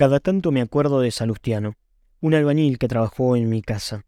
Cada tanto me acuerdo de Salustiano, un albañil que trabajó en mi casa.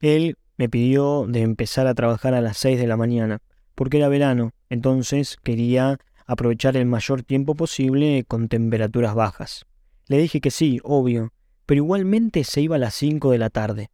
Él me pidió de empezar a trabajar a las seis de la mañana, porque era verano, entonces quería aprovechar el mayor tiempo posible con temperaturas bajas. Le dije que sí, obvio, pero igualmente se iba a las cinco de la tarde.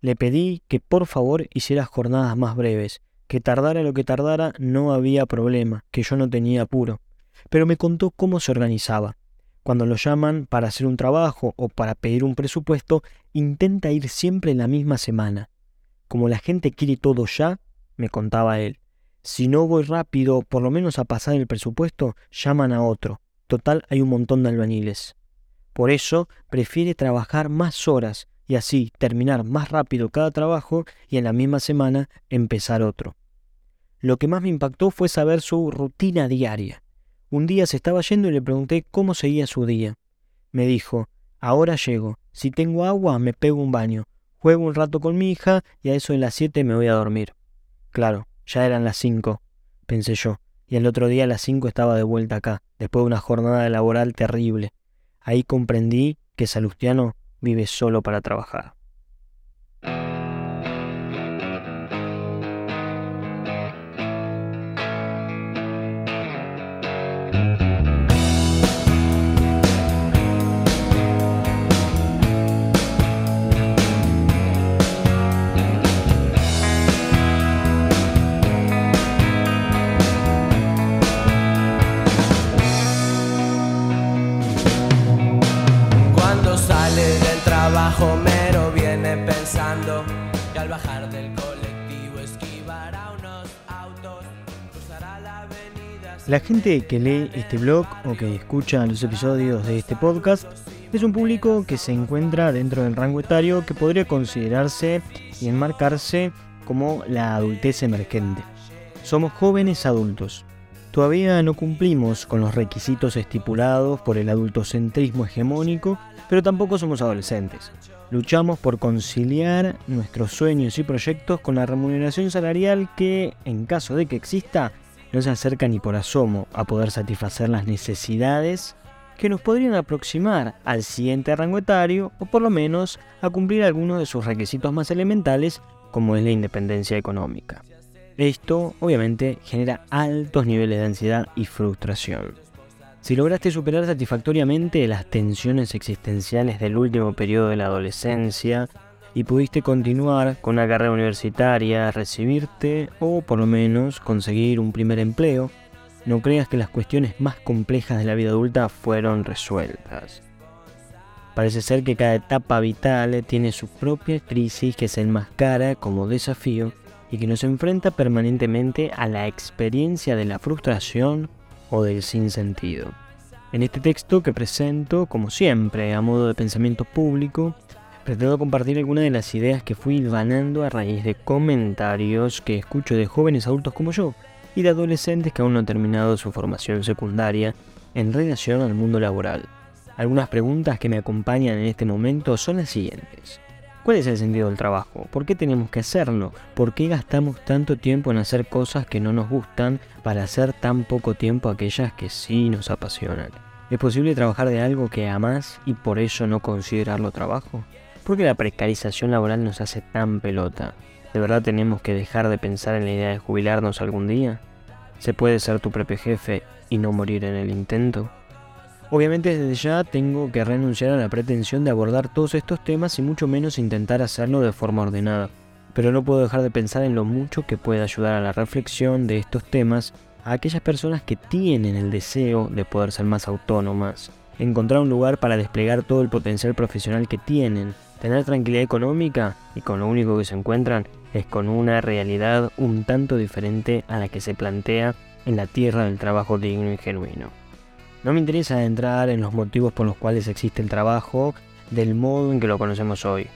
Le pedí que por favor hiciera jornadas más breves, que tardara lo que tardara no había problema, que yo no tenía apuro. Pero me contó cómo se organizaba. Cuando lo llaman para hacer un trabajo o para pedir un presupuesto, intenta ir siempre en la misma semana. Como la gente quiere todo ya, me contaba él. Si no voy rápido, por lo menos a pasar el presupuesto, llaman a otro. Total, hay un montón de albañiles. Por eso, prefiere trabajar más horas y así terminar más rápido cada trabajo y en la misma semana empezar otro. Lo que más me impactó fue saber su rutina diaria. Un día se estaba yendo y le pregunté cómo seguía su día. Me dijo, ahora llego, si tengo agua me pego un baño, juego un rato con mi hija y a eso de las siete me voy a dormir. Claro, ya eran las cinco, pensé yo, y el otro día a las cinco estaba de vuelta acá, después de una jornada laboral terrible. Ahí comprendí que Salustiano vive solo para trabajar. La gente que lee este blog o que escucha los episodios de este podcast es un público que se encuentra dentro del rango etario que podría considerarse y enmarcarse como la adultez emergente. Somos jóvenes adultos. Todavía no cumplimos con los requisitos estipulados por el adultocentrismo hegemónico, pero tampoco somos adolescentes. Luchamos por conciliar nuestros sueños y proyectos con la remuneración salarial que, en caso de que exista, no se acerca ni por asomo a poder satisfacer las necesidades que nos podrían aproximar al siguiente rango etario o por lo menos a cumplir algunos de sus requisitos más elementales como es la independencia económica. Esto obviamente genera altos niveles de ansiedad y frustración. Si lograste superar satisfactoriamente las tensiones existenciales del último periodo de la adolescencia, y pudiste continuar con una carrera universitaria, recibirte o por lo menos conseguir un primer empleo, no creas que las cuestiones más complejas de la vida adulta fueron resueltas. Parece ser que cada etapa vital tiene su propia crisis que se enmascara como desafío y que nos enfrenta permanentemente a la experiencia de la frustración o del sinsentido. En este texto que presento, como siempre, a modo de pensamiento público, pretendo compartir algunas de las ideas que fui ganando a raíz de comentarios que escucho de jóvenes adultos como yo y de adolescentes que aún no han terminado su formación secundaria en relación al mundo laboral. Algunas preguntas que me acompañan en este momento son las siguientes. ¿Cuál es el sentido del trabajo? ¿Por qué tenemos que hacerlo? ¿Por qué gastamos tanto tiempo en hacer cosas que no nos gustan para hacer tan poco tiempo aquellas que sí nos apasionan? ¿Es posible trabajar de algo que amas y por eso no considerarlo trabajo? ¿Por qué la precarización laboral nos hace tan pelota? ¿De verdad tenemos que dejar de pensar en la idea de jubilarnos algún día? ¿Se puede ser tu propio jefe y no morir en el intento? Obviamente desde ya tengo que renunciar a la pretensión de abordar todos estos temas y mucho menos intentar hacerlo de forma ordenada. Pero no puedo dejar de pensar en lo mucho que puede ayudar a la reflexión de estos temas a aquellas personas que tienen el deseo de poder ser más autónomas, encontrar un lugar para desplegar todo el potencial profesional que tienen, tener tranquilidad económica y con lo único que se encuentran es con una realidad un tanto diferente a la que se plantea en la tierra del trabajo digno y genuino. No me interesa entrar en los motivos por los cuales existe el trabajo del modo en que lo conocemos hoy.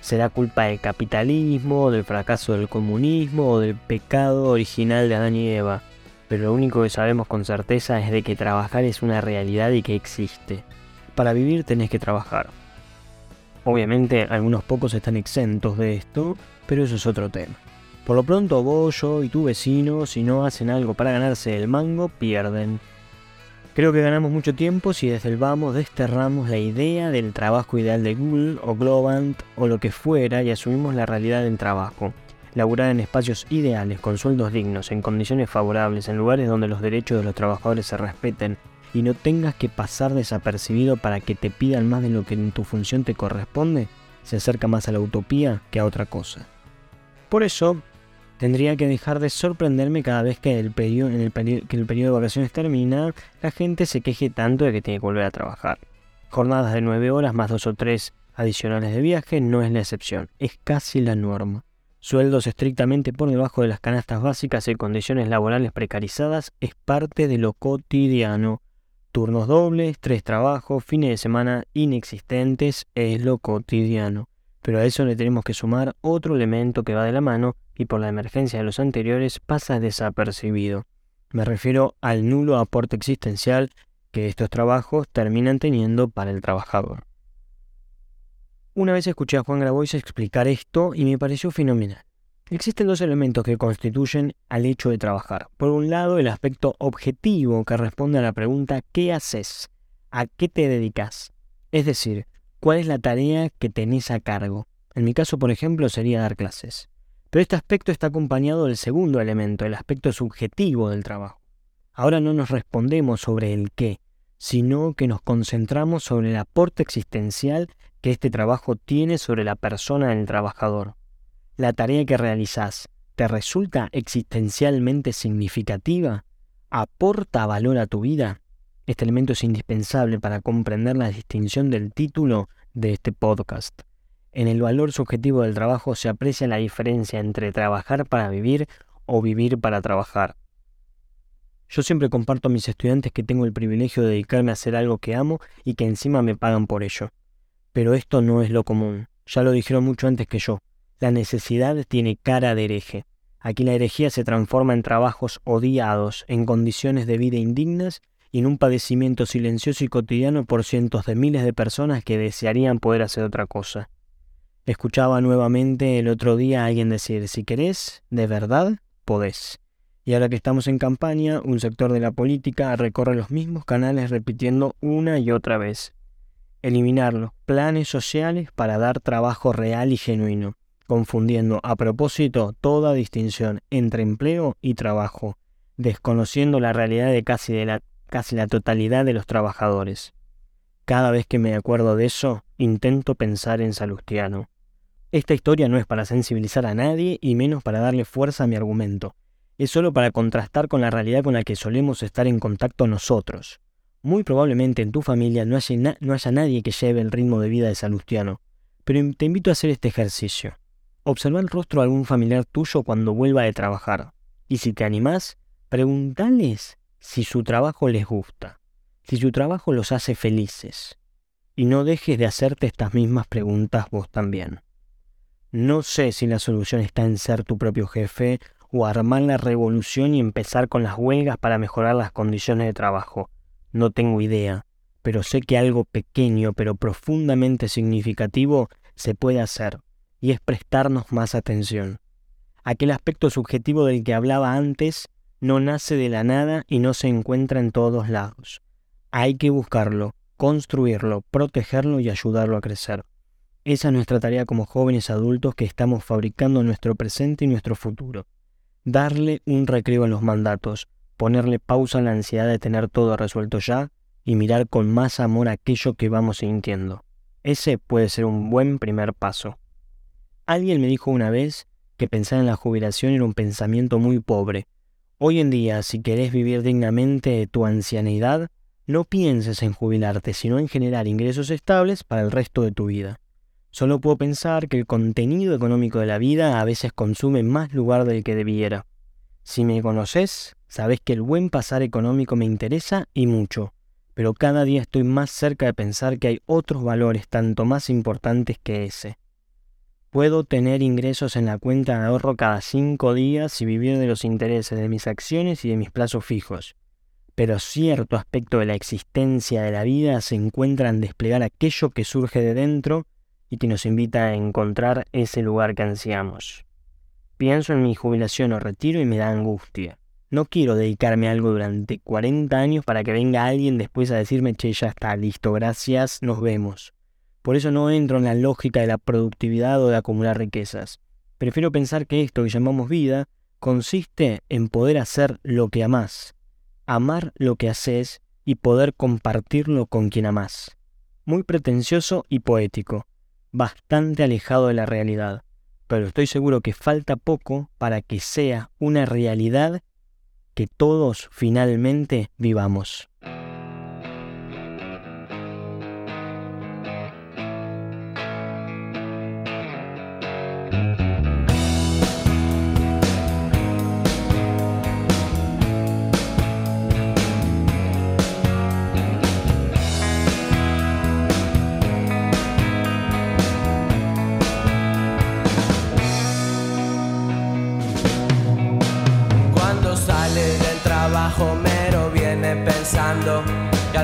¿Será culpa del capitalismo, del fracaso del comunismo o del pecado original de Adán y Eva? Pero lo único que sabemos con certeza es de que trabajar es una realidad y que existe. Para vivir tenés que trabajar. Obviamente algunos pocos están exentos de esto, pero eso es otro tema. Por lo pronto vos, yo y tu vecino, si no hacen algo para ganarse el mango, pierden. Creo que ganamos mucho tiempo si desde el vamos desterramos la idea del trabajo ideal de Google o Globant o lo que fuera y asumimos la realidad del trabajo. Laburar en espacios ideales, con sueldos dignos, en condiciones favorables, en lugares donde los derechos de los trabajadores se respeten y no tengas que pasar desapercibido para que te pidan más de lo que en tu función te corresponde, se acerca más a la utopía que a otra cosa. Por eso, tendría que dejar de sorprenderme cada vez que el, periodo, en el que el periodo de vacaciones termina, la gente se queje tanto de que tiene que volver a trabajar. Jornadas de 9 horas más dos o tres adicionales de viaje no es la excepción, es casi la norma. Sueldos estrictamente por debajo de las canastas básicas y condiciones laborales precarizadas es parte de lo cotidiano. Turnos dobles, tres trabajos, fines de semana inexistentes es lo cotidiano. Pero a eso le tenemos que sumar otro elemento que va de la mano y por la emergencia de los anteriores pasa desapercibido. Me refiero al nulo aporte existencial que estos trabajos terminan teniendo para el trabajador. Una vez escuché a Juan Grabois explicar esto y me pareció fenomenal. Existen dos elementos que constituyen al hecho de trabajar. Por un lado, el aspecto objetivo que responde a la pregunta ¿qué haces? ¿A qué te dedicas? Es decir, cuál es la tarea que tenés a cargo. En mi caso, por ejemplo, sería dar clases. Pero este aspecto está acompañado del segundo elemento, el aspecto subjetivo del trabajo. Ahora no nos respondemos sobre el qué, sino que nos concentramos sobre el aporte existencial que este trabajo tiene sobre la persona del trabajador. La tarea que realizás te resulta existencialmente significativa, aporta valor a tu vida. Este elemento es indispensable para comprender la distinción del título de este podcast. En el valor subjetivo del trabajo se aprecia la diferencia entre trabajar para vivir o vivir para trabajar. Yo siempre comparto a mis estudiantes que tengo el privilegio de dedicarme a hacer algo que amo y que encima me pagan por ello. Pero esto no es lo común. Ya lo dijeron mucho antes que yo. La necesidad tiene cara de hereje. Aquí la herejía se transforma en trabajos odiados, en condiciones de vida indignas y en un padecimiento silencioso y cotidiano por cientos de miles de personas que desearían poder hacer otra cosa. Escuchaba nuevamente el otro día a alguien decir, si querés, de verdad, podés. Y ahora que estamos en campaña, un sector de la política recorre los mismos canales repitiendo una y otra vez. Eliminar los planes sociales para dar trabajo real y genuino, confundiendo a propósito toda distinción entre empleo y trabajo, desconociendo la realidad de casi la casi la totalidad de los trabajadores. Cada vez que me acuerdo de eso, intento pensar en Salustiano. Esta historia no es para sensibilizar a nadie y menos para darle fuerza a mi argumento. Es solo para contrastar con la realidad con la que solemos estar en contacto nosotros. Muy probablemente en tu familia no haya, no haya nadie que lleve el ritmo de vida de Salustiano, pero te invito a hacer este ejercicio. Observa el rostro de algún familiar tuyo cuando vuelva de trabajar. Y si te animás, pregúntales si su trabajo les gusta, si su trabajo los hace felices. Y no dejes de hacerte estas mismas preguntas vos también. No sé si la solución está en ser tu propio jefe o armar la revolución y empezar con las huelgas para mejorar las condiciones de trabajo. No tengo idea, pero sé que algo pequeño pero profundamente significativo se puede hacer, y es prestarnos más atención. Aquel aspecto subjetivo del que hablaba antes no nace de la nada y no se encuentra en todos lados. Hay que buscarlo, construirlo, protegerlo y ayudarlo a crecer. Esa es nuestra tarea como jóvenes adultos que estamos fabricando nuestro presente y nuestro futuro. Darle un recreo a los mandatos, ponerle pausa a la ansiedad de tener todo resuelto ya y mirar con más amor aquello que vamos sintiendo. Ese puede ser un buen primer paso. Alguien me dijo una vez que pensar en la jubilación era un pensamiento muy pobre, Hoy en día, si querés vivir dignamente tu ancianidad, no pienses en jubilarte, sino en generar ingresos estables para el resto de tu vida. Solo puedo pensar que el contenido económico de la vida a veces consume más lugar del que debiera. Si me conoces, sabes que el buen pasar económico me interesa y mucho, pero cada día estoy más cerca de pensar que hay otros valores tanto más importantes que ese. Puedo tener ingresos en la cuenta de ahorro cada cinco días y vivir de los intereses de mis acciones y de mis plazos fijos. Pero cierto aspecto de la existencia de la vida se encuentra en desplegar aquello que surge de dentro y que nos invita a encontrar ese lugar que ansiamos. Pienso en mi jubilación o retiro y me da angustia. No quiero dedicarme a algo durante 40 años para que venga alguien después a decirme, che, ya está, listo, gracias, nos vemos. Por eso no entro en la lógica de la productividad o de acumular riquezas. Prefiero pensar que esto que llamamos vida consiste en poder hacer lo que amás, amar lo que haces y poder compartirlo con quien amás. Muy pretencioso y poético, bastante alejado de la realidad, pero estoy seguro que falta poco para que sea una realidad que todos finalmente vivamos.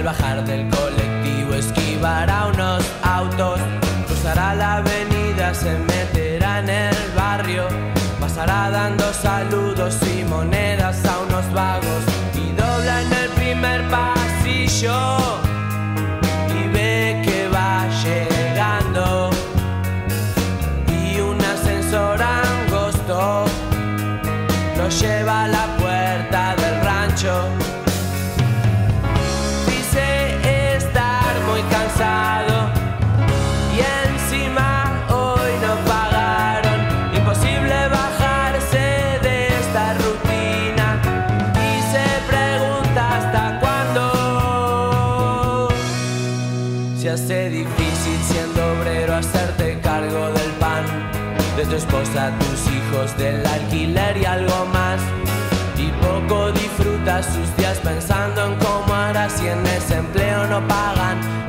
Bajar del colectivo esquivará unos autos, cruzará la avenida, se meterá en el barrio, pasará dando saludos y monedas hace difícil siendo obrero hacerte cargo del pan de tu esposa, tus hijos, del alquiler y algo más. Y poco disfruta sus días pensando en cómo hará si en ese empleo no pagan